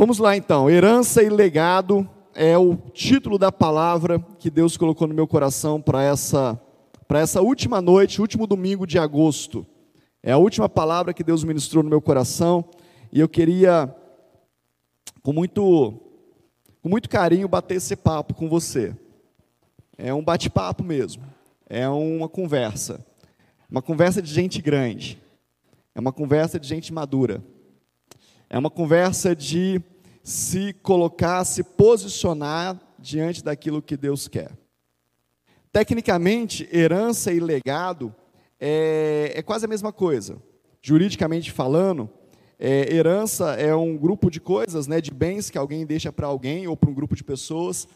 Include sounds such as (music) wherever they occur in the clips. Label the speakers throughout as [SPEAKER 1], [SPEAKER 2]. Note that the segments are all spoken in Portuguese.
[SPEAKER 1] Vamos lá então, herança e legado é o título da palavra que Deus colocou no meu coração para essa, para essa última noite, último domingo de agosto. É a última palavra que Deus ministrou no meu coração e eu queria, com muito, com muito carinho, bater esse papo com você. É um bate-papo mesmo, é uma conversa, uma conversa de gente grande, é uma conversa de gente madura. É uma conversa de se colocar, se posicionar diante daquilo que Deus quer. Tecnicamente, herança e legado é, é quase a mesma coisa. Juridicamente falando, é, herança é um grupo de coisas, né, de bens que alguém deixa para alguém ou para um grupo de pessoas,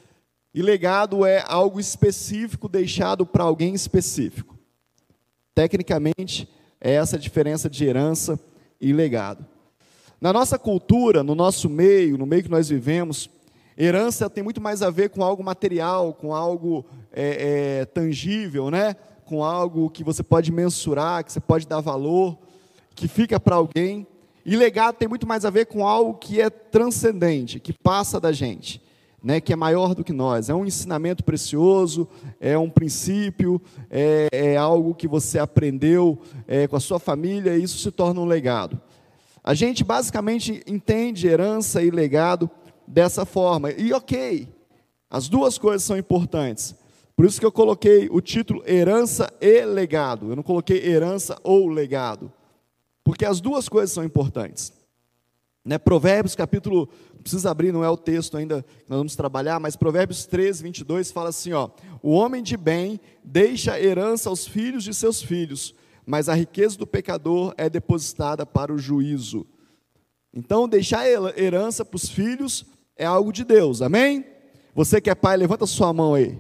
[SPEAKER 1] e legado é algo específico deixado para alguém específico. Tecnicamente, é essa a diferença de herança e legado. Na nossa cultura, no nosso meio, no meio que nós vivemos, herança tem muito mais a ver com algo material, com algo é, é, tangível, né? com algo que você pode mensurar, que você pode dar valor, que fica para alguém. E legado tem muito mais a ver com algo que é transcendente, que passa da gente, né, que é maior do que nós. É um ensinamento precioso, é um princípio, é, é algo que você aprendeu é, com a sua família e isso se torna um legado. A gente basicamente entende herança e legado dessa forma. E ok, as duas coisas são importantes. Por isso que eu coloquei o título herança e legado. Eu não coloquei herança ou legado. Porque as duas coisas são importantes. Né? Provérbios capítulo, não precisa abrir, não é o texto ainda que nós vamos trabalhar, mas Provérbios 13, 22 fala assim: ó, o homem de bem deixa herança aos filhos de seus filhos, mas a riqueza do pecador é depositada para o juízo. Então, deixar herança para os filhos é algo de Deus, amém? Você que é pai, levanta sua mão aí.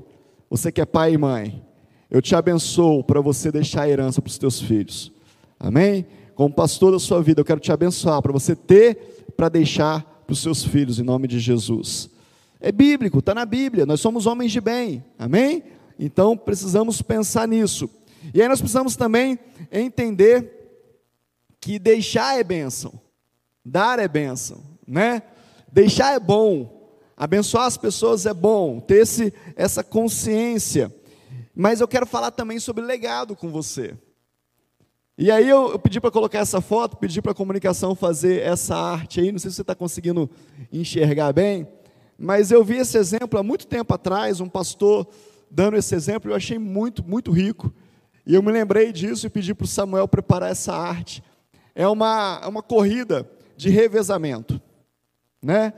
[SPEAKER 1] Você que é pai e mãe, eu te abençoo para você deixar herança para os teus filhos, amém? Como pastor da sua vida, eu quero te abençoar para você ter para deixar para os seus filhos, em nome de Jesus. É bíblico, está na Bíblia, nós somos homens de bem, amém? Então precisamos pensar nisso. E aí nós precisamos também entender que deixar é bênção, dar é bênção, né? Deixar é bom, abençoar as pessoas é bom, ter esse, essa consciência. Mas eu quero falar também sobre legado com você. E aí eu, eu pedi para colocar essa foto, pedi para a comunicação fazer essa arte aí, não sei se você está conseguindo enxergar bem, mas eu vi esse exemplo há muito tempo atrás, um pastor dando esse exemplo, eu achei muito, muito rico. E eu me lembrei disso e pedi para o Samuel preparar essa arte. É uma, é uma corrida de revezamento, né?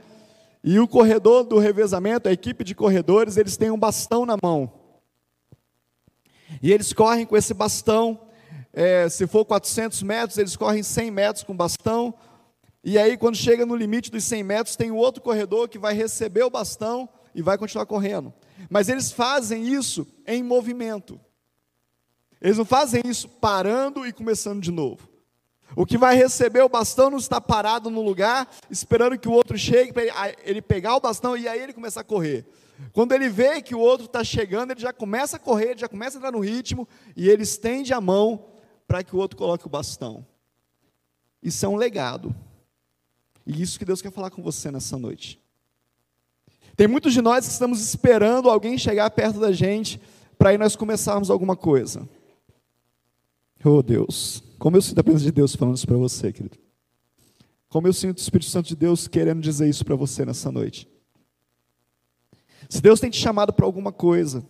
[SPEAKER 1] E o corredor do revezamento, a equipe de corredores, eles têm um bastão na mão. E eles correm com esse bastão. É, se for 400 metros, eles correm 100 metros com bastão. E aí, quando chega no limite dos 100 metros, tem um outro corredor que vai receber o bastão e vai continuar correndo. Mas eles fazem isso em movimento. Eles não fazem isso parando e começando de novo. O que vai receber o bastão não está parado no lugar, esperando que o outro chegue, para ele pegar o bastão e aí ele começar a correr. Quando ele vê que o outro está chegando, ele já começa a correr, ele já começa a entrar no ritmo e ele estende a mão para que o outro coloque o bastão. Isso é um legado. E isso que Deus quer falar com você nessa noite. Tem muitos de nós que estamos esperando alguém chegar perto da gente para aí nós começarmos alguma coisa. Oh Deus, como eu sinto a presença de Deus falando isso para você, querido. Como eu sinto o Espírito Santo de Deus querendo dizer isso para você nessa noite. Se Deus tem te chamado para alguma coisa,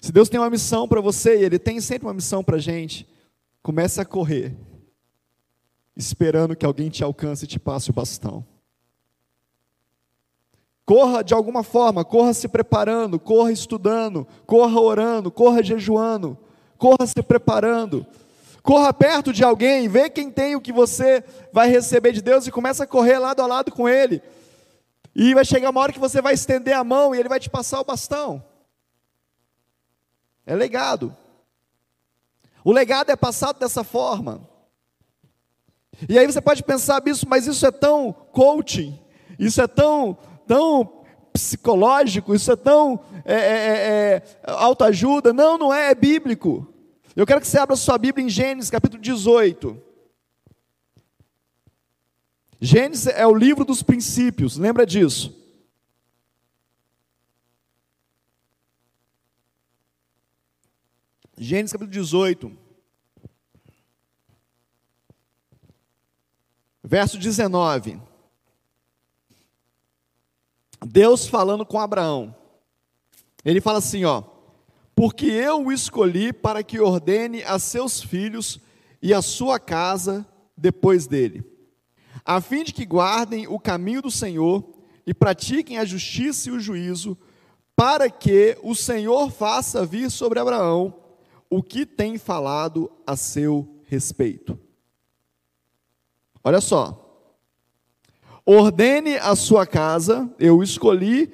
[SPEAKER 1] se Deus tem uma missão para você, e Ele tem sempre uma missão para a gente, comece a correr, esperando que alguém te alcance e te passe o bastão. Corra de alguma forma, corra se preparando, corra estudando, corra orando, corra jejuando corra se preparando. Corra perto de alguém, vê quem tem o que você vai receber de Deus e começa a correr lado a lado com ele. E vai chegar uma hora que você vai estender a mão e ele vai te passar o bastão. É legado. O legado é passado dessa forma. E aí você pode pensar, isso, mas isso é tão coaching, isso é tão, tão psicológico, isso é tão é, é, é, é autoajuda. Não, não é, é bíblico. Eu quero que você abra sua Bíblia em Gênesis capítulo 18. Gênesis é o livro dos princípios, lembra disso? Gênesis capítulo 18. Verso 19. Deus falando com Abraão. Ele fala assim, ó: "Porque eu o escolhi para que ordene a seus filhos e a sua casa depois dele, a fim de que guardem o caminho do Senhor e pratiquem a justiça e o juízo, para que o Senhor faça vir sobre Abraão o que tem falado a seu respeito. Olha só. Ordene a sua casa, eu escolhi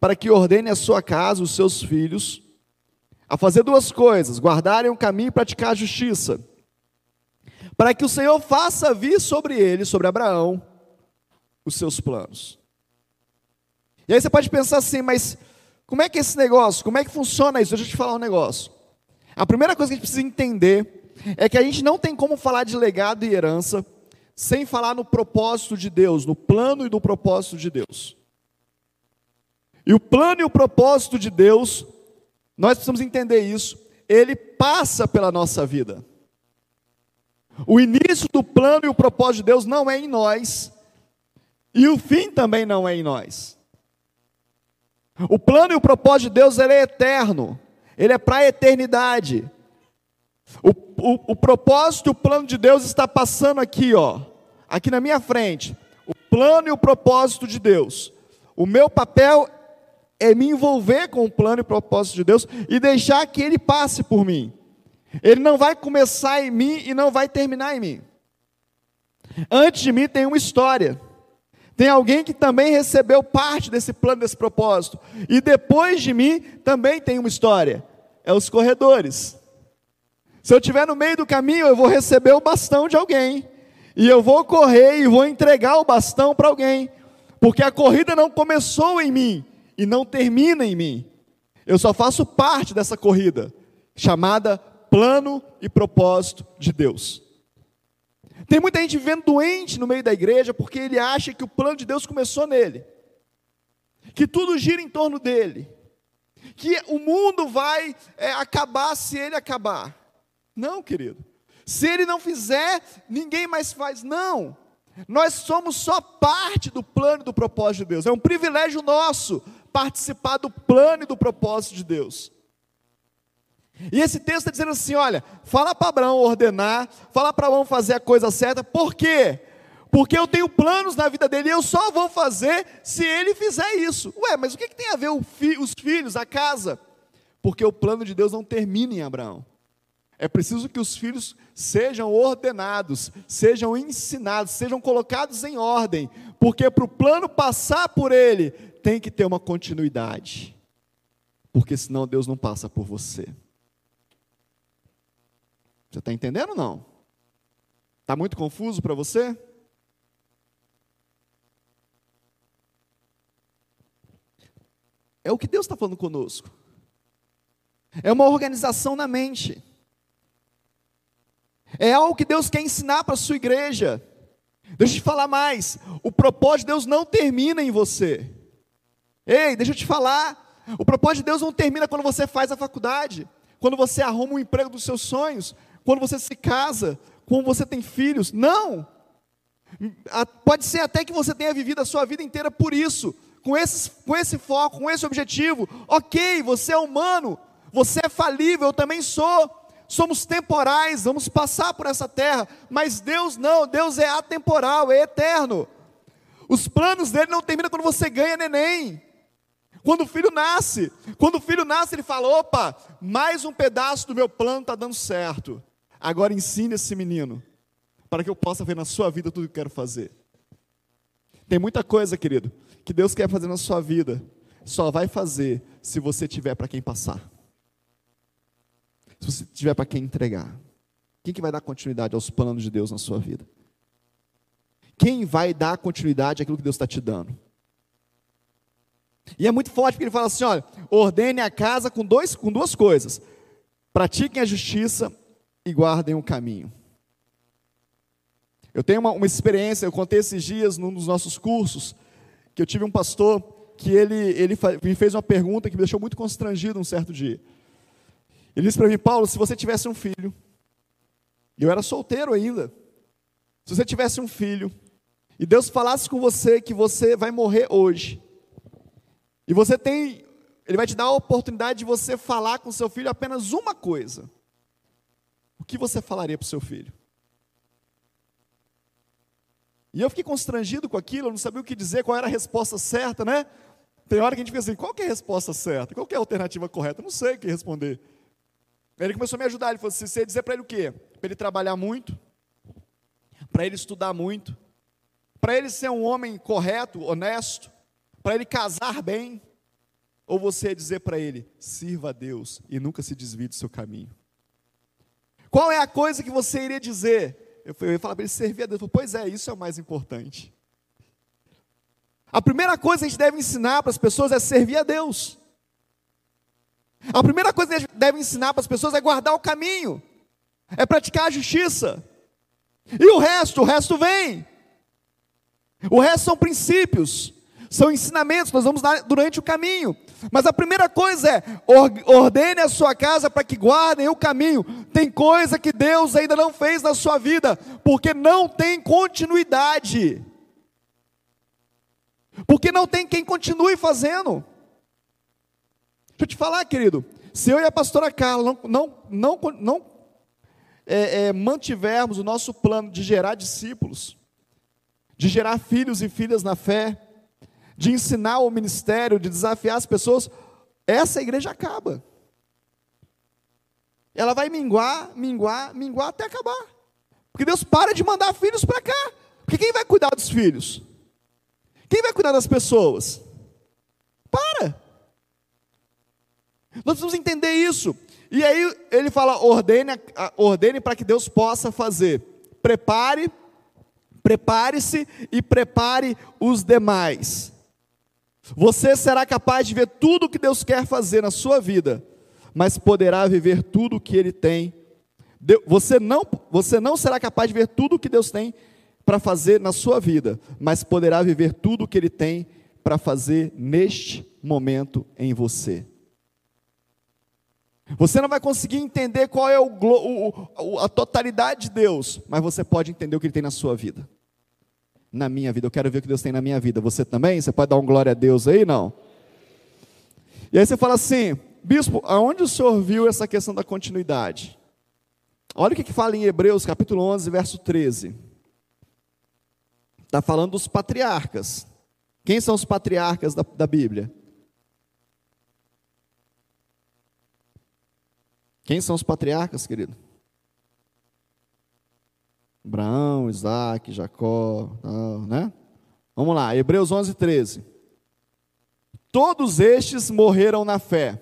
[SPEAKER 1] para que ordene a sua casa, os seus filhos, a fazer duas coisas: guardarem o caminho e praticar a justiça, para que o Senhor faça vir sobre ele, sobre Abraão, os seus planos. E aí você pode pensar assim, mas como é que é esse negócio? Como é que funciona isso? Deixa eu te falar um negócio. A primeira coisa que a gente precisa entender é que a gente não tem como falar de legado e herança sem falar no propósito de Deus, no plano e no propósito de Deus. E o plano e o propósito de Deus, nós precisamos entender isso, ele passa pela nossa vida. O início do plano e o propósito de Deus não é em nós, e o fim também não é em nós. O plano e o propósito de Deus ele é eterno ele é para a eternidade. O, o, o propósito e o plano de Deus está passando aqui, ó, aqui na minha frente. O plano e o propósito de Deus. O meu papel é me envolver com o plano e o propósito de Deus e deixar que ele passe por mim. Ele não vai começar em mim e não vai terminar em mim. Antes de mim tem uma história. Tem alguém que também recebeu parte desse plano, desse propósito. E depois de mim também tem uma história é os corredores. Se eu estiver no meio do caminho, eu vou receber o bastão de alguém. E eu vou correr e vou entregar o bastão para alguém. Porque a corrida não começou em mim e não termina em mim. Eu só faço parte dessa corrida, chamada plano e propósito de Deus. Tem muita gente vivendo doente no meio da igreja porque ele acha que o plano de Deus começou nele, que tudo gira em torno dele que o mundo vai é, acabar se ele acabar. Não, querido. Se ele não fizer, ninguém mais faz. Não. Nós somos só parte do plano e do propósito de Deus. É um privilégio nosso participar do plano e do propósito de Deus. E esse texto está dizendo assim: olha, fala para Abraão ordenar, fala para Abraão fazer a coisa certa, por quê? Porque eu tenho planos na vida dele e eu só vou fazer se ele fizer isso. Ué, mas o que, que tem a ver fi, os filhos, a casa? Porque o plano de Deus não termina em Abraão. É preciso que os filhos sejam ordenados, sejam ensinados, sejam colocados em ordem, porque para o plano passar por ele, tem que ter uma continuidade. Porque senão Deus não passa por você. Você está entendendo ou não? Está muito confuso para você? É o que Deus está falando conosco. É uma organização na mente. É algo que Deus quer ensinar para a sua igreja. Deixa eu te falar mais. O propósito de Deus não termina em você. Ei, deixa eu te falar. O propósito de Deus não termina quando você faz a faculdade, quando você arruma um emprego dos seus sonhos, quando você se casa, quando você tem filhos. Não. Pode ser até que você tenha vivido a sua vida inteira por isso, com esse, com esse foco, com esse objetivo. Ok, você é humano, você é falível, eu também sou. Somos temporais, vamos passar por essa terra, mas Deus não, Deus é atemporal, é eterno. Os planos dele não terminam quando você ganha neném. Quando o filho nasce, quando o filho nasce, ele fala: opa, mais um pedaço do meu plano está dando certo. Agora ensine esse menino, para que eu possa ver na sua vida tudo que eu quero fazer. Tem muita coisa, querido, que Deus quer fazer na sua vida, só vai fazer se você tiver para quem passar. Se você tiver para quem entregar. Quem que vai dar continuidade aos planos de Deus na sua vida? Quem vai dar continuidade àquilo que Deus está te dando? E é muito forte porque ele fala assim: olha, ordene a casa com, dois, com duas coisas: pratiquem a justiça e guardem o caminho. Eu tenho uma, uma experiência, eu contei esses dias num dos nossos cursos, que eu tive um pastor que ele, ele me fez uma pergunta que me deixou muito constrangido um certo dia. Ele disse para mim, Paulo, se você tivesse um filho, eu era solteiro ainda, se você tivesse um filho, e Deus falasse com você que você vai morrer hoje, e você tem, Ele vai te dar a oportunidade de você falar com seu filho apenas uma coisa, o que você falaria para o seu filho? E eu fiquei constrangido com aquilo, não sabia o que dizer, qual era a resposta certa, né? Tem hora que a gente fica assim, qual é a resposta certa? Qual é a alternativa correta? Não sei o que responder. Ele começou a me ajudar, ele falou assim, você dizer para ele o quê? Para ele trabalhar muito, para ele estudar muito, para ele ser um homem correto, honesto, para ele casar bem, ou você dizer para ele, sirva a Deus e nunca se desvie do seu caminho. Qual é a coisa que você iria dizer? Eu, ia falar para ele servir a Deus. Falei, pois é, isso é o mais importante. A primeira coisa que a gente deve ensinar para as pessoas é servir a Deus. A primeira coisa que a gente deve ensinar para as pessoas é guardar o caminho, é praticar a justiça. E o resto, o resto vem. O resto são princípios, são ensinamentos, nós vamos dar durante o caminho. Mas a primeira coisa é: ordene a sua casa para que guardem o caminho. Tem coisa que Deus ainda não fez na sua vida, porque não tem continuidade. Porque não tem quem continue fazendo. Deixa eu te falar, querido. Se eu e a pastora Carla não, não, não, não é, é, mantivermos o nosso plano de gerar discípulos, de gerar filhos e filhas na fé, de ensinar o ministério, de desafiar as pessoas, essa igreja acaba. Ela vai minguar, minguar, minguar até acabar. Porque Deus para de mandar filhos para cá. Porque quem vai cuidar dos filhos? Quem vai cuidar das pessoas? Para. Nós precisamos entender isso. E aí ele fala: ordene, ordene para que Deus possa fazer. Prepare, prepare-se e prepare os demais. Você será capaz de ver tudo o que Deus quer fazer na sua vida, mas poderá viver tudo o que Ele tem. Você não, você não será capaz de ver tudo o que Deus tem para fazer na sua vida, mas poderá viver tudo o que Ele tem para fazer neste momento em você. Você não vai conseguir entender qual é o, o, a totalidade de Deus, mas você pode entender o que Ele tem na sua vida na minha vida. Eu quero ver o que Deus tem na minha vida. Você também? Você pode dar um glória a Deus aí? Não? E aí você fala assim, bispo, aonde o senhor viu essa questão da continuidade? Olha o que, que fala em Hebreus capítulo 11, verso 13. Está falando dos patriarcas. Quem são os patriarcas da, da Bíblia? Quem são os patriarcas, querido? Abraão, Isaac, Jacó, né? Vamos lá, Hebreus 11, 13. Todos estes morreram na fé,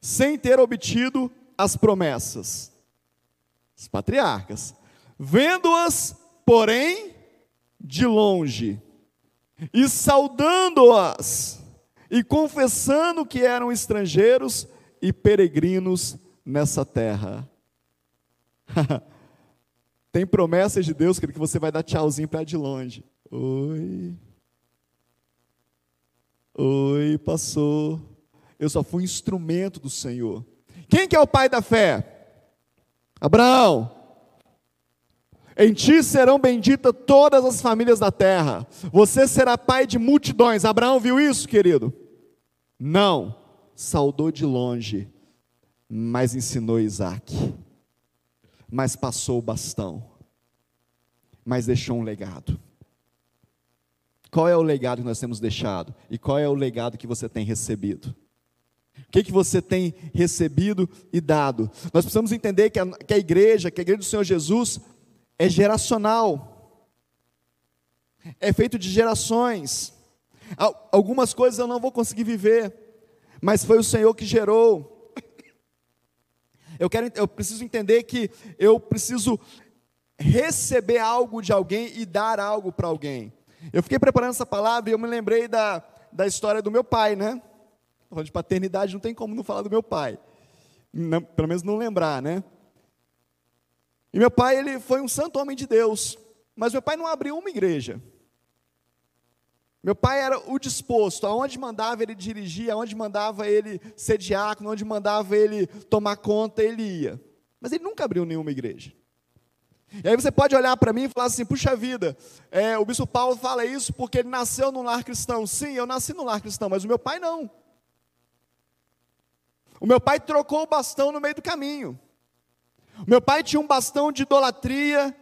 [SPEAKER 1] sem ter obtido as promessas. Os patriarcas. Vendo-as, porém, de longe, e saudando-as, e confessando que eram estrangeiros e peregrinos nessa terra. (laughs) Tem promessas de Deus, que você vai dar tchauzinho para de longe. Oi. Oi, passou. Eu só fui instrumento do Senhor. Quem que é o pai da fé? Abraão. Em ti serão benditas todas as famílias da terra. Você será pai de multidões. Abraão viu isso, querido? Não. Saudou de longe, mas ensinou Isaac mas passou o bastão, mas deixou um legado. Qual é o legado que nós temos deixado? E qual é o legado que você tem recebido? O que, que você tem recebido e dado? Nós precisamos entender que a, que a igreja, que a igreja do Senhor Jesus, é geracional, é feito de gerações. Algumas coisas eu não vou conseguir viver, mas foi o Senhor que gerou. Eu, quero, eu preciso entender que eu preciso receber algo de alguém e dar algo para alguém. Eu fiquei preparando essa palavra e eu me lembrei da, da história do meu pai, né? Falando de paternidade, não tem como não falar do meu pai. Não, pelo menos não lembrar, né? E meu pai, ele foi um santo homem de Deus, mas meu pai não abriu uma igreja. Meu pai era o disposto, aonde mandava ele dirigir, aonde mandava ele ser diácono, aonde mandava ele tomar conta, ele ia. Mas ele nunca abriu nenhuma igreja. E aí você pode olhar para mim e falar assim: puxa vida, é, o bispo Paulo fala isso porque ele nasceu num lar cristão. Sim, eu nasci num lar cristão, mas o meu pai não. O meu pai trocou o bastão no meio do caminho. O meu pai tinha um bastão de idolatria,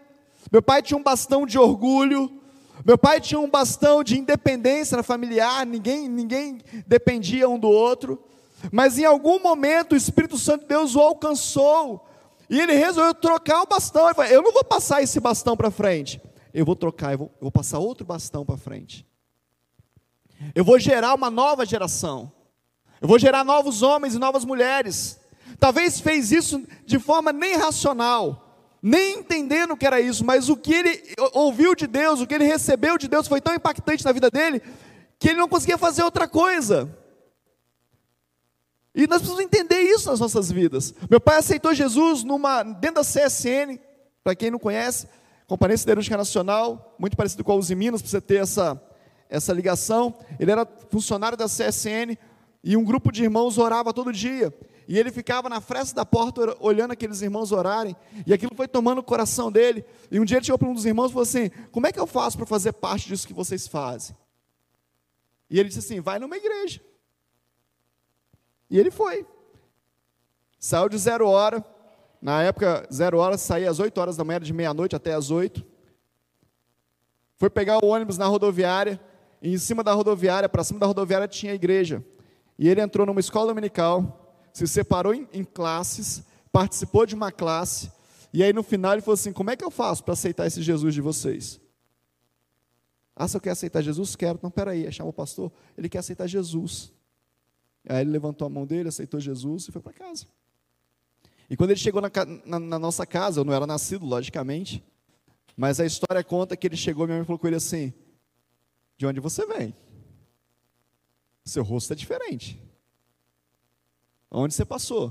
[SPEAKER 1] meu pai tinha um bastão de orgulho, meu pai tinha um bastão de independência familiar, ninguém, ninguém dependia um do outro. Mas em algum momento o Espírito Santo de Deus o alcançou. E ele resolveu trocar o bastão. Ele falou, eu não vou passar esse bastão para frente. Eu vou trocar, eu vou, eu vou passar outro bastão para frente. Eu vou gerar uma nova geração. Eu vou gerar novos homens e novas mulheres. Talvez fez isso de forma nem racional nem entendendo o que era isso, mas o que ele ouviu de Deus, o que ele recebeu de Deus foi tão impactante na vida dele, que ele não conseguia fazer outra coisa. E nós precisamos entender isso nas nossas vidas. Meu pai aceitou Jesus numa, dentro da CSN, para quem não conhece, Companhia Siderúrgica Nacional, muito parecido com a Uzi Minas, para você ter essa, essa ligação. Ele era funcionário da CSN e um grupo de irmãos orava todo dia. E ele ficava na fresta da porta olhando aqueles irmãos orarem, e aquilo foi tomando o coração dele. E um dia ele chegou para um dos irmãos e falou assim: Como é que eu faço para fazer parte disso que vocês fazem? E ele disse assim: Vai numa igreja. E ele foi. Saiu de zero hora. Na época, zero hora, saía às oito horas da manhã, de meia-noite até às oito. Foi pegar o ônibus na rodoviária. E em cima da rodoviária, para cima da rodoviária, tinha a igreja. E ele entrou numa escola dominical se separou em, em classes, participou de uma classe, e aí no final ele falou assim: como é que eu faço para aceitar esse Jesus de vocês? Ah, se eu quero aceitar Jesus? Quero. Não, peraí, aí chamou o pastor, ele quer aceitar Jesus. Aí ele levantou a mão dele, aceitou Jesus e foi para casa. E quando ele chegou na, na, na, nossa casa, eu não era nascido, logicamente, mas a história conta que ele chegou, minha mãe falou com ele assim: De onde você vem? Seu rosto é diferente. Onde você passou?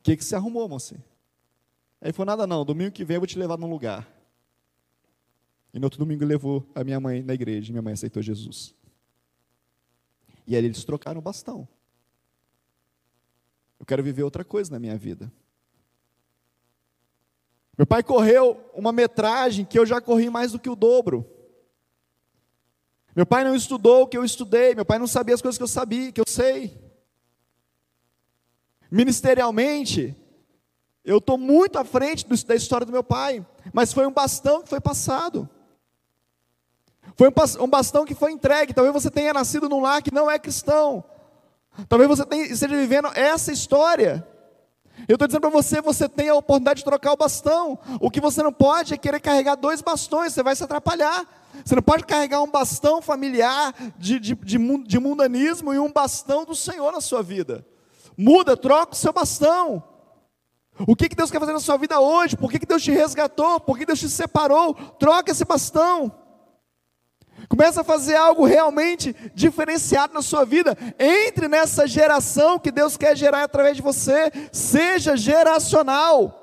[SPEAKER 1] O que, que você arrumou, mocinho? Aí falou, nada não, domingo que vem eu vou te levar num lugar. E no outro domingo levou a minha mãe na igreja, minha mãe aceitou Jesus. E aí eles trocaram o bastão. Eu quero viver outra coisa na minha vida. Meu pai correu uma metragem que eu já corri mais do que o dobro. Meu pai não estudou o que eu estudei, meu pai não sabia as coisas que eu sabia, que eu sei. Ministerialmente, eu estou muito à frente da história do meu pai, mas foi um bastão que foi passado. Foi um bastão que foi entregue. Talvez você tenha nascido num lar que não é cristão. Talvez você esteja vivendo essa história. Eu estou dizendo para você, você tem a oportunidade de trocar o bastão. O que você não pode é querer carregar dois bastões, você vai se atrapalhar. Você não pode carregar um bastão familiar de, de, de, de mundanismo e um bastão do Senhor na sua vida. Muda, troca o seu bastão. O que, que Deus quer fazer na sua vida hoje? Por que, que Deus te resgatou? Por que Deus te separou? Troca esse bastão. Começa a fazer algo realmente diferenciado na sua vida. Entre nessa geração que Deus quer gerar através de você. Seja geracional.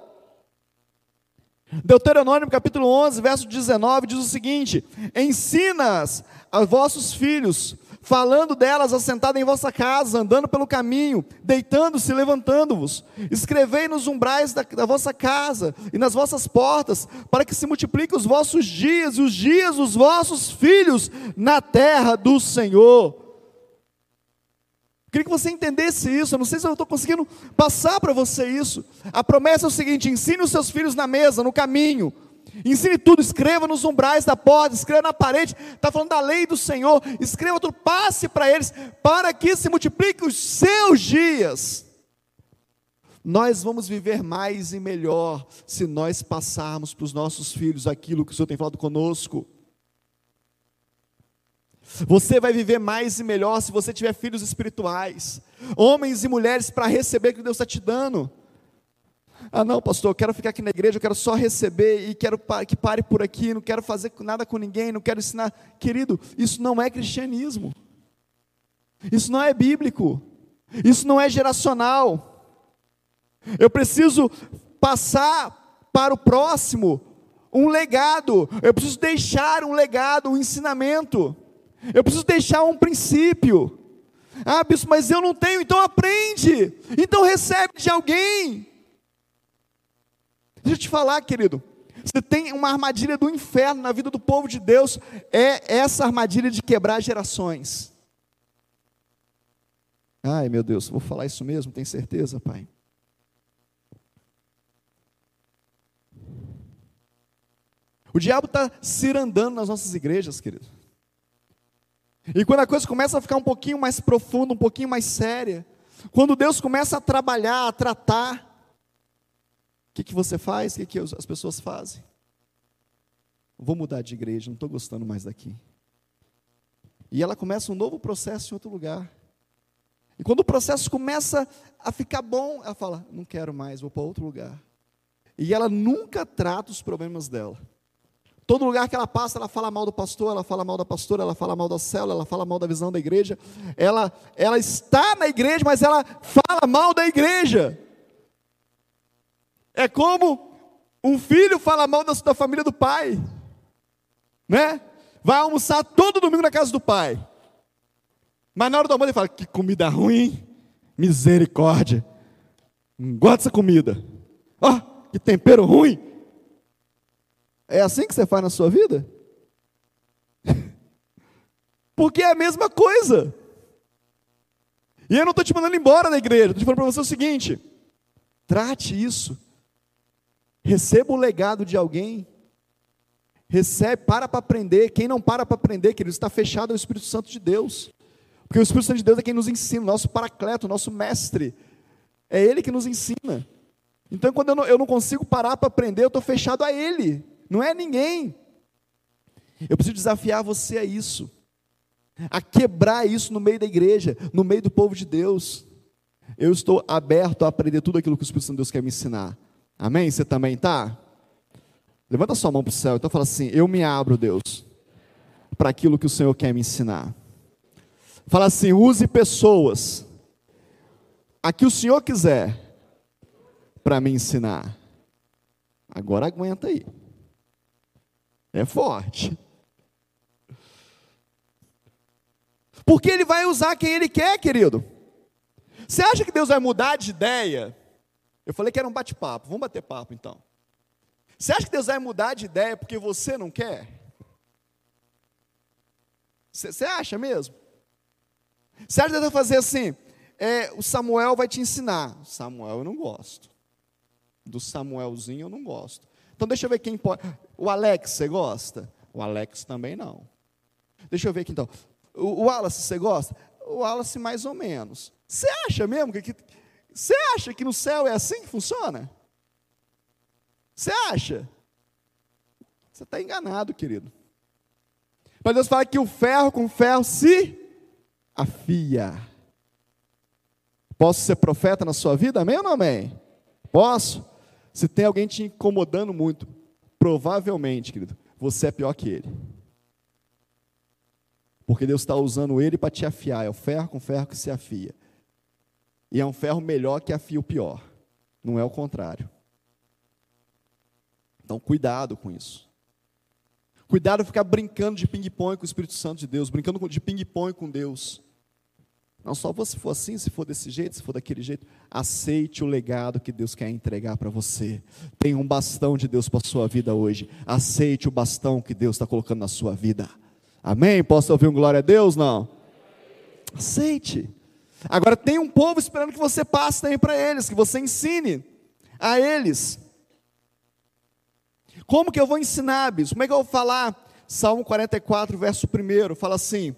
[SPEAKER 1] Deuteronômio capítulo 11, verso 19 diz o seguinte: Ensina a vossos filhos falando delas assentada em vossa casa, andando pelo caminho, deitando-se, levantando-vos. Escrevei nos umbrais da, da, vossa casa e nas vossas portas, para que se multipliquem os vossos dias e os dias dos vossos filhos na terra do Senhor. Queria que você entendesse isso. Eu não sei se eu estou conseguindo passar para você isso. A promessa é o seguinte: ensine os seus filhos na mesa, no caminho, Ensine tudo, escreva nos umbrais da porta, escreva na parede, está falando da lei do Senhor, escreva tudo, passe para eles, para que se multipliquem os seus dias. Nós vamos viver mais e melhor se nós passarmos para os nossos filhos aquilo que o Senhor tem falado conosco. Você vai viver mais e melhor se você tiver filhos espirituais, homens e mulheres para receber o que Deus está te dando. Ah, não, pastor, eu quero ficar aqui na igreja, eu quero só receber e quero que pare por aqui, não quero fazer nada com ninguém, não quero ensinar. Querido, isso não é cristianismo. Isso não é bíblico. Isso não é geracional. Eu preciso passar para o próximo um legado, eu preciso deixar um legado, um ensinamento, eu preciso deixar um princípio. Ah, bispo, mas eu não tenho, então aprende, então recebe de alguém. Deixa eu te falar, querido, você tem uma armadilha do inferno na vida do povo de Deus, é essa armadilha de quebrar gerações. Ai, meu Deus, vou falar isso mesmo, tem certeza, Pai? O diabo está cirandando nas nossas igrejas, querido. E quando a coisa começa a ficar um pouquinho mais profunda, um pouquinho mais séria, quando Deus começa a trabalhar, a tratar, que, que você faz? O que, que as pessoas fazem? Vou mudar de igreja, não estou gostando mais daqui. E ela começa um novo processo em outro lugar. E quando o processo começa a ficar bom, ela fala: não quero mais, vou para outro lugar. E ela nunca trata os problemas dela. Todo lugar que ela passa, ela fala mal do pastor, ela fala mal da pastora, ela fala mal da célula, ela fala mal da visão da igreja. Ela, ela está na igreja, mas ela fala mal da igreja. É como um filho fala mal da, da família do pai, né? Vai almoçar todo domingo na casa do pai. Mas na hora do almoço ele fala: Que comida ruim, misericórdia. Não gosto dessa comida. Ó, oh, que tempero ruim. É assim que você faz na sua vida? (laughs) Porque é a mesma coisa. E eu não estou te mandando embora da igreja, estou te falando para você o seguinte: trate isso Receba o legado de alguém. Recebe, para para aprender. Quem não para para aprender, querido, está fechado ao Espírito Santo de Deus. Porque o Espírito Santo de Deus é quem nos ensina, nosso paracleto, nosso mestre. É Ele que nos ensina. Então, quando eu não, eu não consigo parar para aprender, eu estou fechado a Ele, não é ninguém. Eu preciso desafiar você a isso, a quebrar isso no meio da igreja, no meio do povo de Deus. Eu estou aberto a aprender tudo aquilo que o Espírito Santo de Deus quer me ensinar. Amém? Você também está? Levanta sua mão para o céu. Então fala assim: Eu me abro, Deus, para aquilo que o Senhor quer me ensinar. Fala assim: use pessoas a que o Senhor quiser para me ensinar. Agora aguenta aí. É forte. Porque ele vai usar quem ele quer, querido. Você acha que Deus vai mudar de ideia? Eu falei que era um bate-papo, vamos bater papo então. Você acha que Deus vai mudar de ideia porque você não quer? Você acha mesmo? Você acha que Deus vai fazer assim? É, o Samuel vai te ensinar. Samuel eu não gosto. Do Samuelzinho eu não gosto. Então deixa eu ver quem pode. O Alex, você gosta? O Alex também não. Deixa eu ver aqui então. O, Wallace, você gosta? O Wallace mais ou menos. Você acha mesmo que, que você acha que no céu é assim que funciona? Você acha? Você está enganado, querido. Mas Deus fala que o ferro com ferro se afia. Posso ser profeta na sua vida? Amém ou não amém? Posso? Se tem alguém te incomodando muito, provavelmente, querido, você é pior que ele. Porque Deus está usando ele para te afiar. É o ferro com ferro que se afia. E é um ferro melhor que afia o pior. Não é o contrário. Então, cuidado com isso. Cuidado ficar brincando de ping-pong com o Espírito Santo de Deus, brincando de ping-pong com Deus. Não só se for assim, se for desse jeito, se for daquele jeito, aceite o legado que Deus quer entregar para você. Tem um bastão de Deus para a sua vida hoje. Aceite o bastão que Deus está colocando na sua vida. Amém? Posso ouvir um glória a Deus? Não. Aceite. (laughs) Agora tem um povo esperando que você passe também para eles, que você ensine a eles. Como que eu vou ensinar, bispo? Como é que eu vou falar? Salmo 44, verso 1, fala assim: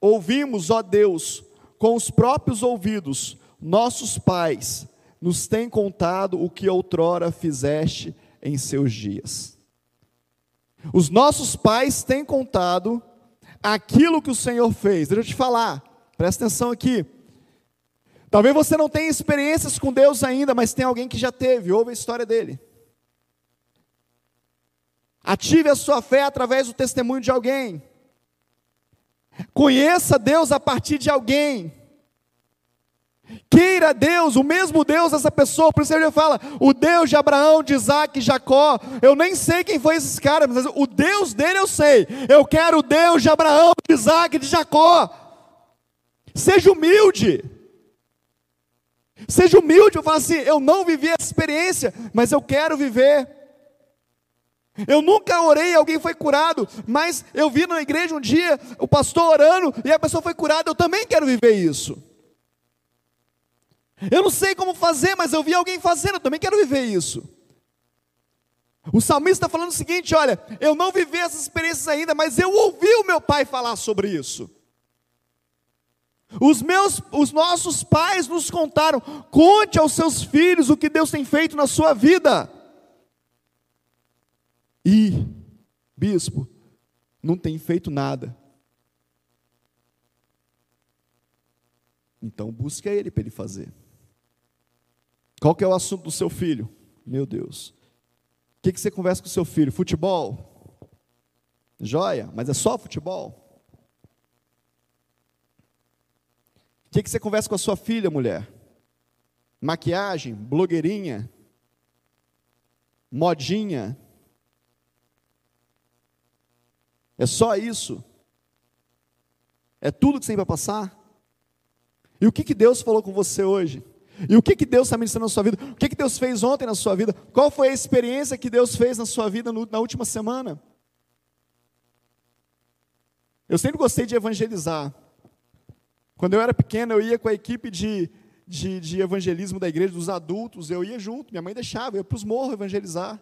[SPEAKER 1] Ouvimos, ó Deus, com os próprios ouvidos, nossos pais nos têm contado o que outrora fizeste em seus dias. Os nossos pais têm contado aquilo que o Senhor fez. Deixa eu te falar, presta atenção aqui. Talvez você não tenha experiências com Deus ainda, mas tem alguém que já teve, ouve a história dele. Ative a sua fé através do testemunho de alguém. Conheça Deus a partir de alguém. Queira Deus, o mesmo Deus dessa pessoa, por isso ele fala, o Deus de Abraão, de Isaac e Jacó. Eu nem sei quem foi esses caras, mas o Deus dele eu sei. Eu quero o Deus de Abraão, de Isaac de Jacó. Seja humilde. Seja humilde, eu falo assim, eu não vivi essa experiência, mas eu quero viver. Eu nunca orei, alguém foi curado, mas eu vi na igreja um dia o pastor orando e a pessoa foi curada, eu também quero viver isso. Eu não sei como fazer, mas eu vi alguém fazendo, eu também quero viver isso. O salmista está falando o seguinte: olha, eu não vivi essas experiências ainda, mas eu ouvi o meu pai falar sobre isso. Os meus, os nossos pais nos contaram. Conte aos seus filhos o que Deus tem feito na sua vida. E, bispo, não tem feito nada. Então busque a ele para ele fazer. Qual que é o assunto do seu filho? Meu Deus. O que, que você conversa com o seu filho? Futebol? Joia, mas é só futebol? O que, que você conversa com a sua filha, mulher? Maquiagem? Blogueirinha? Modinha? É só isso? É tudo que você tem para passar? E o que, que Deus falou com você hoje? E o que, que Deus está ministrando na sua vida? O que, que Deus fez ontem na sua vida? Qual foi a experiência que Deus fez na sua vida na última semana? Eu sempre gostei de evangelizar. Quando eu era pequeno, eu ia com a equipe de, de, de evangelismo da igreja, dos adultos, eu ia junto, minha mãe deixava, eu ia para os morros evangelizar.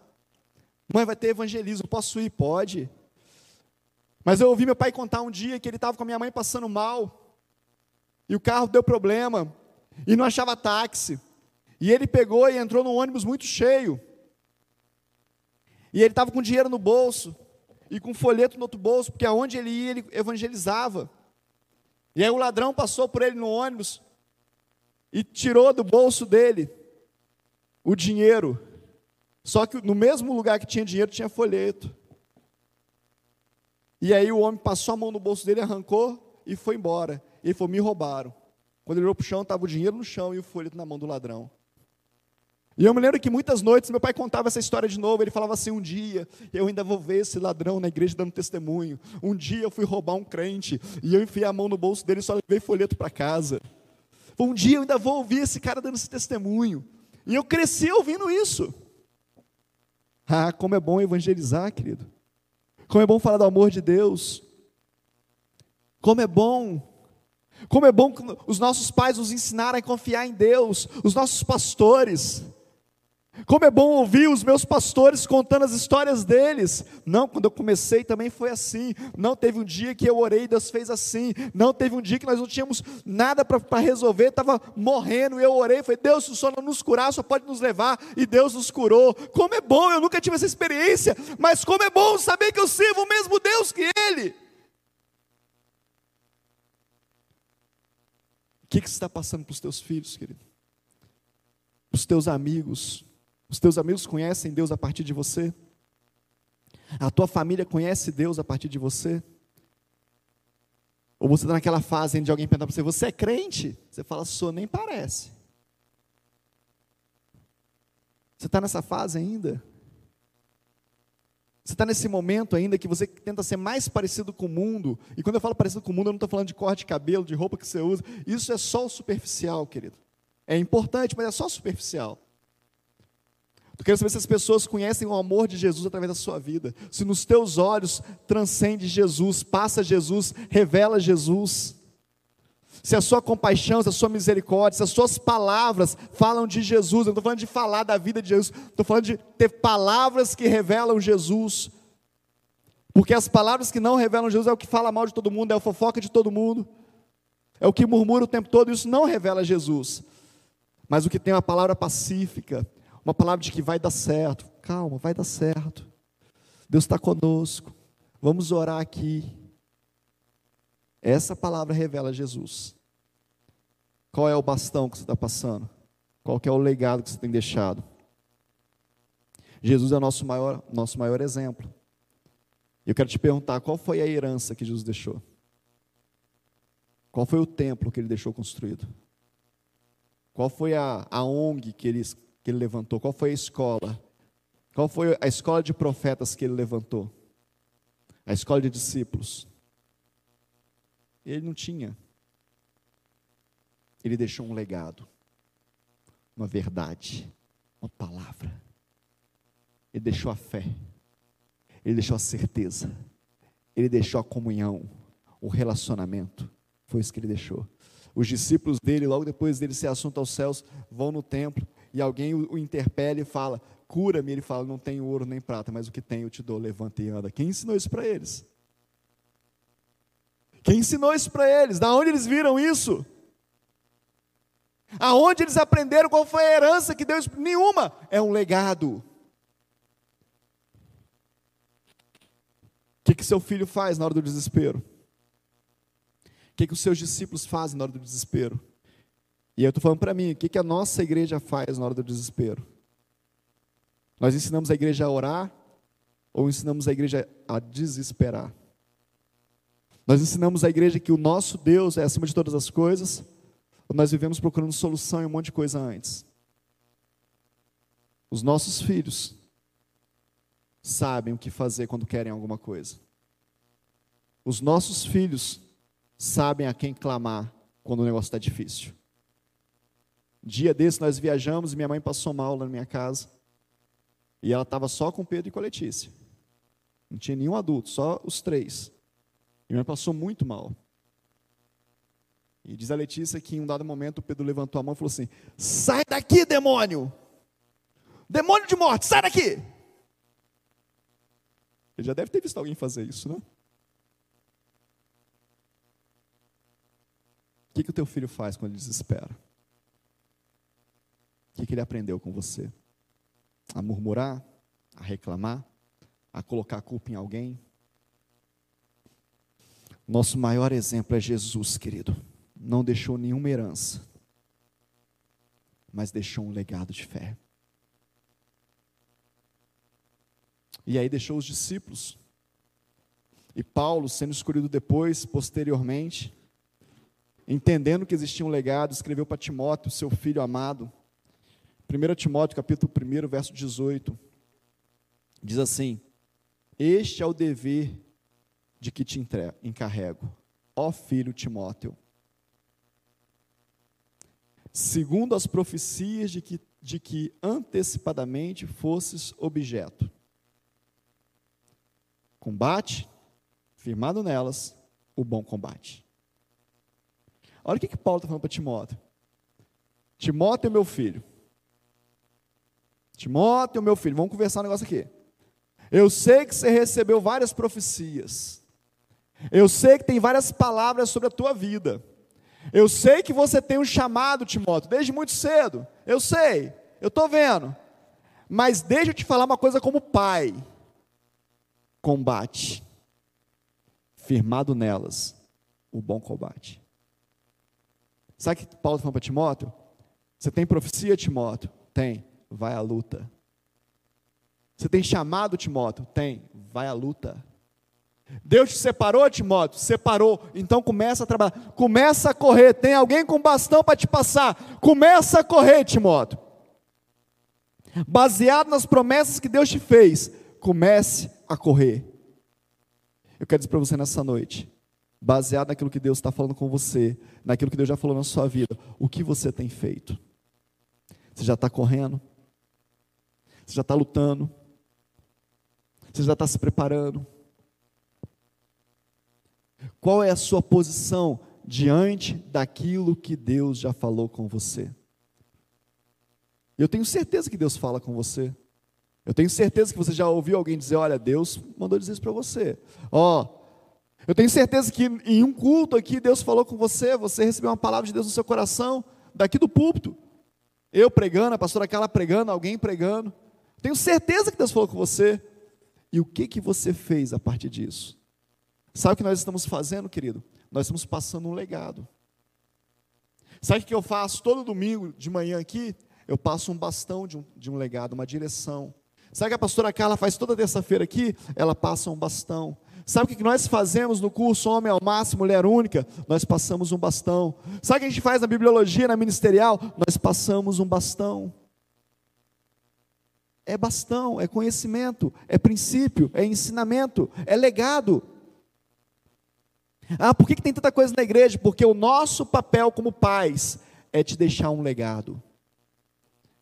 [SPEAKER 1] Mãe, vai ter evangelismo, posso ir? Pode. Mas eu ouvi meu pai contar um dia que ele estava com a minha mãe passando mal, e o carro deu problema, e não achava táxi. E ele pegou e entrou num ônibus muito cheio. E ele estava com dinheiro no bolso e com folheto no outro bolso, porque aonde ele ia, ele evangelizava. E aí o ladrão passou por ele no ônibus e tirou do bolso dele o dinheiro. Só que no mesmo lugar que tinha dinheiro tinha folheto. E aí o homem passou a mão no bolso dele, arrancou e foi embora. Ele falou: me roubaram. Quando ele olhou para o chão, estava o dinheiro no chão e o folheto na mão do ladrão. E eu me lembro que muitas noites meu pai contava essa história de novo. Ele falava assim: um dia eu ainda vou ver esse ladrão na igreja dando testemunho. Um dia eu fui roubar um crente e eu enfiei a mão no bolso dele e só levei folheto para casa. Um dia eu ainda vou ouvir esse cara dando esse testemunho. E eu cresci ouvindo isso. Ah, como é bom evangelizar, querido. Como é bom falar do amor de Deus. Como é bom como é bom que os nossos pais nos ensinaram a confiar em Deus, os nossos pastores. Como é bom ouvir os meus pastores contando as histórias deles. Não, quando eu comecei também foi assim. Não teve um dia que eu orei e Deus fez assim. Não teve um dia que nós não tínhamos nada para resolver, estava morrendo e eu orei. Falei, Deus, se o Senhor não nos curar, só pode nos levar. E Deus nos curou. Como é bom, eu nunca tive essa experiência. Mas como é bom saber que eu sirvo o mesmo Deus que Ele. O que, que está passando para os teus filhos, querido? Para os teus amigos. Os teus amigos conhecem Deus a partir de você? A tua família conhece Deus a partir de você? Ou você está naquela fase de alguém perguntar para você, você é crente? Você fala, sou, nem parece. Você está nessa fase ainda? Você está nesse momento ainda que você tenta ser mais parecido com o mundo. E quando eu falo parecido com o mundo, eu não estou falando de corte de cabelo, de roupa que você usa. Isso é só o superficial, querido. É importante, mas é só superficial. Eu quero saber se as pessoas conhecem o amor de Jesus através da sua vida. Se nos teus olhos transcende Jesus, passa Jesus, revela Jesus. Se a sua compaixão, se a sua misericórdia, se as suas palavras falam de Jesus, eu não estou falando de falar da vida de Jesus, estou falando de ter palavras que revelam Jesus. Porque as palavras que não revelam Jesus é o que fala mal de todo mundo, é a fofoca de todo mundo, é o que murmura o tempo todo, isso não revela Jesus. Mas o que tem é uma palavra pacífica, uma palavra de que vai dar certo, calma, vai dar certo. Deus está conosco, vamos orar aqui. Essa palavra revela Jesus. Qual é o bastão que você está passando? Qual é o legado que você tem deixado? Jesus é nosso maior, nosso maior exemplo. Eu quero te perguntar, qual foi a herança que Jesus deixou? Qual foi o templo que ele deixou construído? Qual foi a, a ONG que ele, que ele levantou? Qual foi a escola? Qual foi a escola de profetas que ele levantou? A escola de discípulos. Ele não tinha. Ele deixou um legado, uma verdade, uma palavra. Ele deixou a fé, ele deixou a certeza, ele deixou a comunhão, o relacionamento. Foi isso que ele deixou. Os discípulos dele, logo depois dele ser assunto aos céus, vão no templo e alguém o, interpela e fala: Cura-me. Ele fala: Não tenho ouro nem prata, mas o que tenho eu te dou, levanta e anda. Quem ensinou isso para eles? Quem ensinou isso para eles? Da onde eles viram isso? Aonde eles aprenderam qual foi a herança que Deus. Nenhuma. É um legado. O que, que seu filho faz na hora do desespero? O que, que os seus discípulos fazem na hora do desespero? E eu estou falando para mim, o que, que a nossa igreja faz na hora do desespero? Nós ensinamos a igreja a orar ou ensinamos a igreja a desesperar? Nós ensinamos a igreja que o nosso Deus é acima de todas as coisas nós vivemos procurando solução em um monte de coisa antes. Os nossos filhos sabem o que fazer quando querem alguma coisa. Os nossos filhos sabem a quem clamar quando o negócio está difícil. Dia desse nós viajamos e minha mãe passou mal lá na minha casa. E ela estava só com Pedro e com a Letícia. Não tinha nenhum adulto, só os três. E minha mãe passou muito mal. E diz a Letícia que em um dado momento o Pedro levantou a mão e falou assim: Sai daqui, demônio! Demônio de morte, sai daqui! Ele já deve ter visto alguém fazer isso, né? O que, que o teu filho faz quando ele desespera? O que, ele aprendeu com você? A murmurar? A reclamar? A colocar a culpa em alguém? Nosso maior exemplo é Jesus, querido não deixou nenhuma herança, mas deixou um legado de fé. E aí deixou os discípulos. E Paulo, sendo escolhido depois, posteriormente, entendendo que existia um legado, escreveu para Timóteo, seu filho amado. 1 Timóteo, capítulo 1, verso 18. Diz assim: Este é o dever de que te encarrego, ó filho Timóteo segundo as profecias de que, de que antecipadamente fosses objeto. Combate, firmado nelas, o bom combate. Olha o que, que Paulo está falando para Timóteo. Timóteo é meu filho. Timóteo meu filho. Vamos conversar um negócio aqui. Eu sei que você recebeu várias profecias. Eu sei que tem várias palavras sobre a tua vida. Eu sei que você tem um chamado, Timóteo, desde muito cedo. Eu sei, eu estou vendo. Mas deixa eu te falar uma coisa como pai: combate, firmado nelas, o bom combate. Sabe o que Paulo está falando para Timóteo? Você tem profecia, Timóteo? Tem, vai à luta. Você tem chamado, Timóteo? Tem, vai à luta. Deus te separou, Timóteo? Separou. Então começa a trabalhar. Começa a correr. Tem alguém com bastão para te passar. Começa a correr, Timóteo. Baseado nas promessas que Deus te fez, comece a correr. Eu quero dizer para você nessa noite, baseado naquilo que Deus está falando com você, naquilo que Deus já falou na sua vida, o que você tem feito? Você já está correndo? Você já está lutando? Você já está se preparando? Qual é a sua posição diante daquilo que Deus já falou com você? Eu tenho certeza que Deus fala com você. Eu tenho certeza que você já ouviu alguém dizer: Olha, Deus mandou dizer isso para você. Ó, oh, eu tenho certeza que em um culto aqui Deus falou com você, você recebeu uma palavra de Deus no seu coração, daqui do púlpito. Eu pregando, a pastora Carla pregando, alguém pregando. Tenho certeza que Deus falou com você. E o que que você fez a partir disso? Sabe o que nós estamos fazendo, querido? Nós estamos passando um legado. Sabe o que eu faço todo domingo de manhã aqui? Eu passo um bastão de um, de um legado, uma direção. Sabe o que a pastora Carla faz toda terça-feira aqui? Ela passa um bastão. Sabe o que nós fazemos no curso Homem ao Máximo, Mulher Única? Nós passamos um bastão. Sabe o que a gente faz na bibliologia, na ministerial? Nós passamos um bastão. É bastão, é conhecimento, é princípio, é ensinamento, é legado. Ah, por que, que tem tanta coisa na igreja? Porque o nosso papel como pais é te deixar um legado.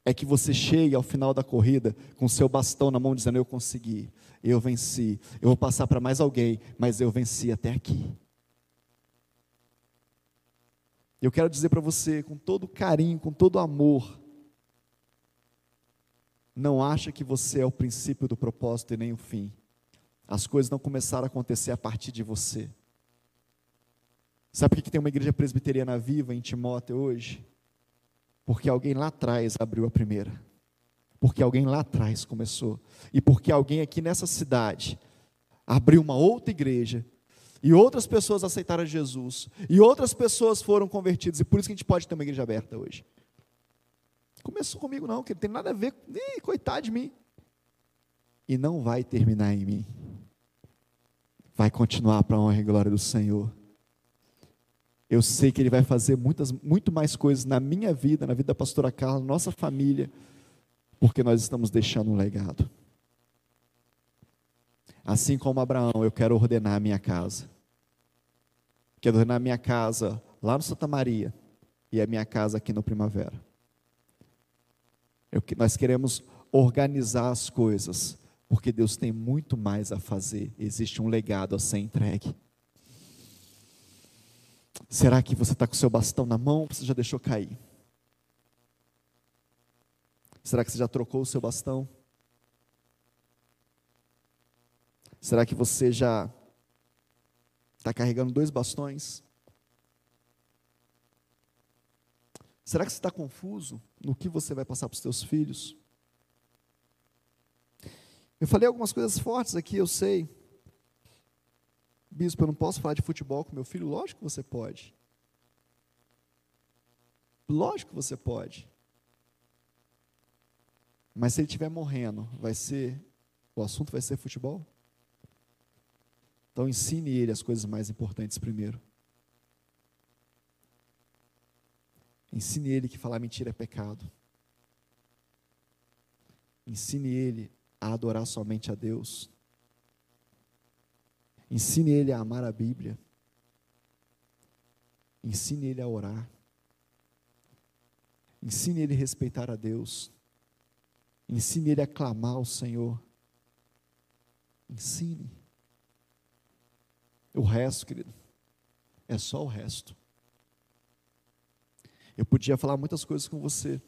[SPEAKER 1] É que você chegue ao final da corrida com seu bastão na mão, dizendo: Eu consegui, eu venci, eu vou passar para mais alguém, mas eu venci até aqui. Eu quero dizer para você, com todo carinho, com todo amor, não acha que você é o princípio do propósito e nem o fim. As coisas não começaram a acontecer a partir de você. Sabe por que tem uma igreja presbiteriana viva em Timóteo hoje? Porque alguém lá atrás abriu a primeira. Porque alguém lá atrás começou. E porque alguém aqui nessa cidade abriu uma outra igreja. E outras pessoas aceitaram Jesus. E outras pessoas foram convertidas. E por isso que a gente pode ter uma igreja aberta hoje. Começou comigo, não, que não tem nada a ver. Ih, coitado de mim. E não vai terminar em mim. Vai continuar para a honra e glória do Senhor eu sei que Ele vai fazer muitas, muito mais coisas na minha vida, na vida da pastora Carla, nossa família, porque nós estamos deixando um legado. Assim como Abraão, eu quero ordenar a minha casa. Quero ordenar a minha casa lá no Santa Maria e a minha casa aqui no Primavera. Nós queremos organizar as coisas, porque Deus tem muito mais a fazer. Existe um legado a ser entregue. Será que você está com o seu bastão na mão ou você já deixou cair? Será que você já trocou o seu bastão? Será que você já está carregando dois bastões? Será que você está confuso no que você vai passar para os seus filhos? Eu falei algumas coisas fortes aqui, eu sei. Bispo, eu não posso falar de futebol com meu filho? Lógico que você pode. Lógico que você pode. Mas se ele estiver morrendo, vai ser o assunto vai ser futebol? Então ensine ele as coisas mais importantes primeiro. Ensine ele que falar mentira é pecado. Ensine ele a adorar somente a Deus. Ensine ele a amar a Bíblia. Ensine ele a orar. Ensine ele a respeitar a Deus. Ensine ele a clamar ao Senhor. Ensine. O resto, querido, é só o resto. Eu podia falar muitas coisas com você.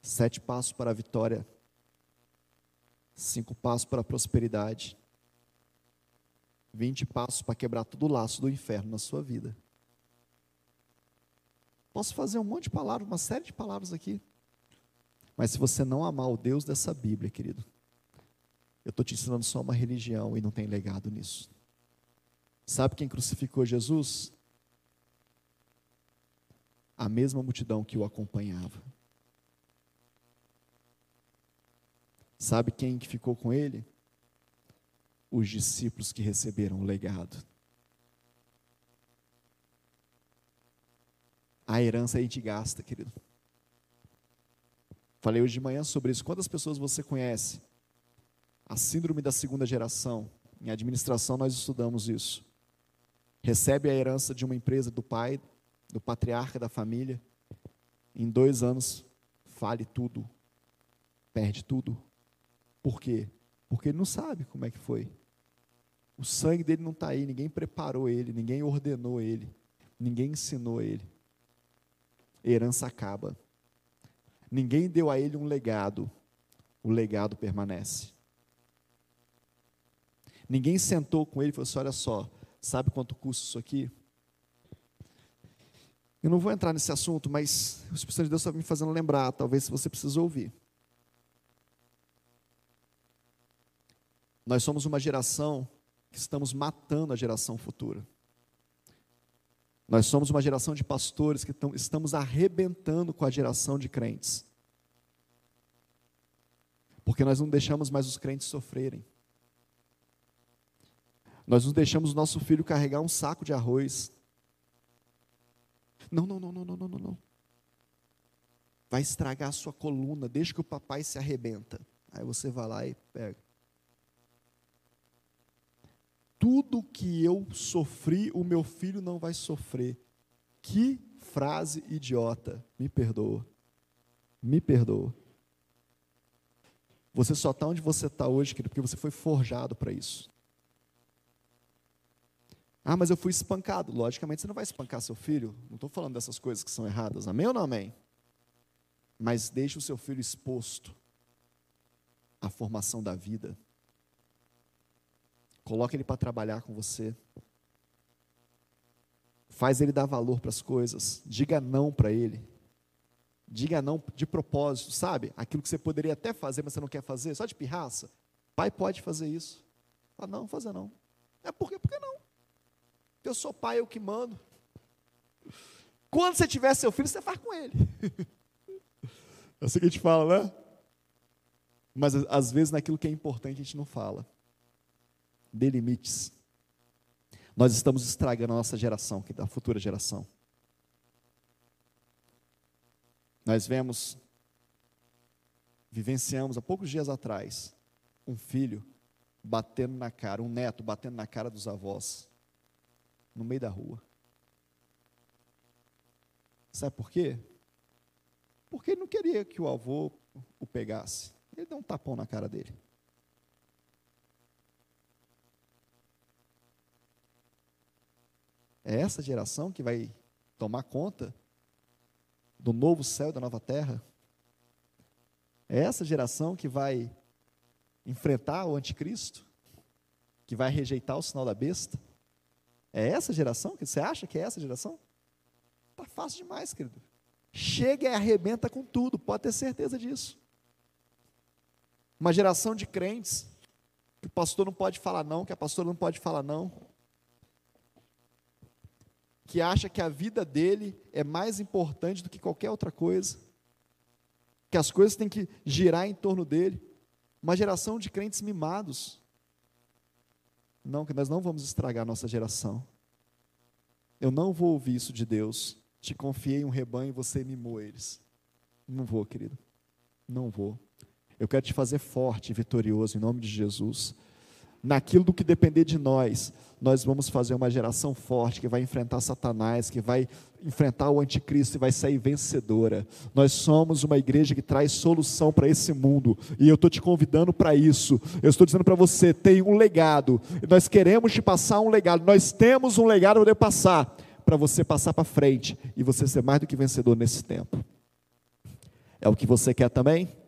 [SPEAKER 1] Sete passos para a vitória. Cinco passos para a prosperidade. 20 passos para quebrar todo o laço do inferno na sua vida. Posso fazer um monte de palavras, uma série de palavras aqui. Mas se você não amar o Deus dessa Bíblia, querido, eu estou te ensinando só uma religião e não tem legado nisso. Sabe quem crucificou Jesus? A mesma multidão que o acompanhava. Sabe quem que ficou com ele? os discípulos que receberam o legado. A herança a gente gasta, querido. Falei hoje de manhã sobre isso. Quantas pessoas você conhece? A síndrome da segunda geração. Em administração nós estudamos isso. Recebe a herança de uma empresa do pai, do patriarca da família. Em dois anos, fale tudo, perde tudo. Por quê? Porque ele não sabe como é que foi. O sangue dele não está aí, ninguém preparou ele, ninguém ordenou ele, ninguém ensinou ele. Herança acaba. Ninguém deu a ele um legado, o legado permanece. Ninguém sentou com ele e falou assim: olha só, sabe quanto custa isso aqui? Eu não vou entrar nesse assunto, mas o Espírito de Deus está me fazendo lembrar, talvez você precise ouvir. Nós somos uma geração que estamos matando a geração futura. Nós somos uma geração de pastores que estamos arrebentando com a geração de crentes. Porque nós não deixamos mais os crentes sofrerem. Nós não deixamos o nosso filho carregar um saco de arroz. Não, não, não, não, não, não, não. Vai estragar a sua coluna, deixa que o papai se arrebenta. Aí você vai lá e pega. Tudo que eu sofri, o meu filho não vai sofrer. Que frase idiota. Me perdoa. Me perdoa. Você só está onde você está hoje, querido, porque você foi forjado para isso. Ah, mas eu fui espancado. Logicamente, você não vai espancar seu filho. Não estou falando dessas coisas que são erradas. Amém ou não amém? Mas deixe o seu filho exposto à formação da vida. Coloque ele para trabalhar com você. Faz ele dar valor para as coisas. Diga não para ele. Diga não de propósito, sabe? Aquilo que você poderia até fazer, mas você não quer fazer, só de pirraça. Pai pode fazer isso. Fala, não, fazer não. É porque, porque não. Eu sou pai, eu que mando. Quando você tiver seu filho, você faz com ele. É assim que a gente fala, né? Mas às vezes naquilo que é importante a gente não fala. Dê limites. Nós estamos estragando a nossa geração, a futura geração. Nós vemos, vivenciamos há poucos dias atrás, um filho batendo na cara, um neto batendo na cara dos avós no meio da rua. Sabe por quê? Porque ele não queria que o avô o pegasse. Ele deu um tapão na cara dele. É essa geração que vai tomar conta do novo céu e da nova terra? É essa geração que vai enfrentar o anticristo? Que vai rejeitar o sinal da besta? É essa geração? Você acha que é essa geração? Está fácil demais, querido. Chega e arrebenta com tudo, pode ter certeza disso. Uma geração de crentes, que o pastor não pode falar não, que a pastora não pode falar não, que acha que a vida dele é mais importante do que qualquer outra coisa, que as coisas têm que girar em torno dele. Uma geração de crentes mimados, não, que nós não vamos estragar a nossa geração. Eu não vou ouvir isso de Deus. Te confiei um rebanho e você mimou eles. Não vou, querido. Não vou. Eu quero te fazer forte vitorioso em nome de Jesus naquilo do que depender de nós, nós vamos fazer uma geração forte que vai enfrentar Satanás, que vai enfrentar o anticristo e vai sair vencedora. Nós somos uma igreja que traz solução para esse mundo, e eu estou te convidando para isso. Eu estou dizendo para você: tem um legado, nós queremos te passar um legado, nós temos um legado para passar, para você passar para frente e você ser mais do que vencedor nesse tempo. É o que você quer também?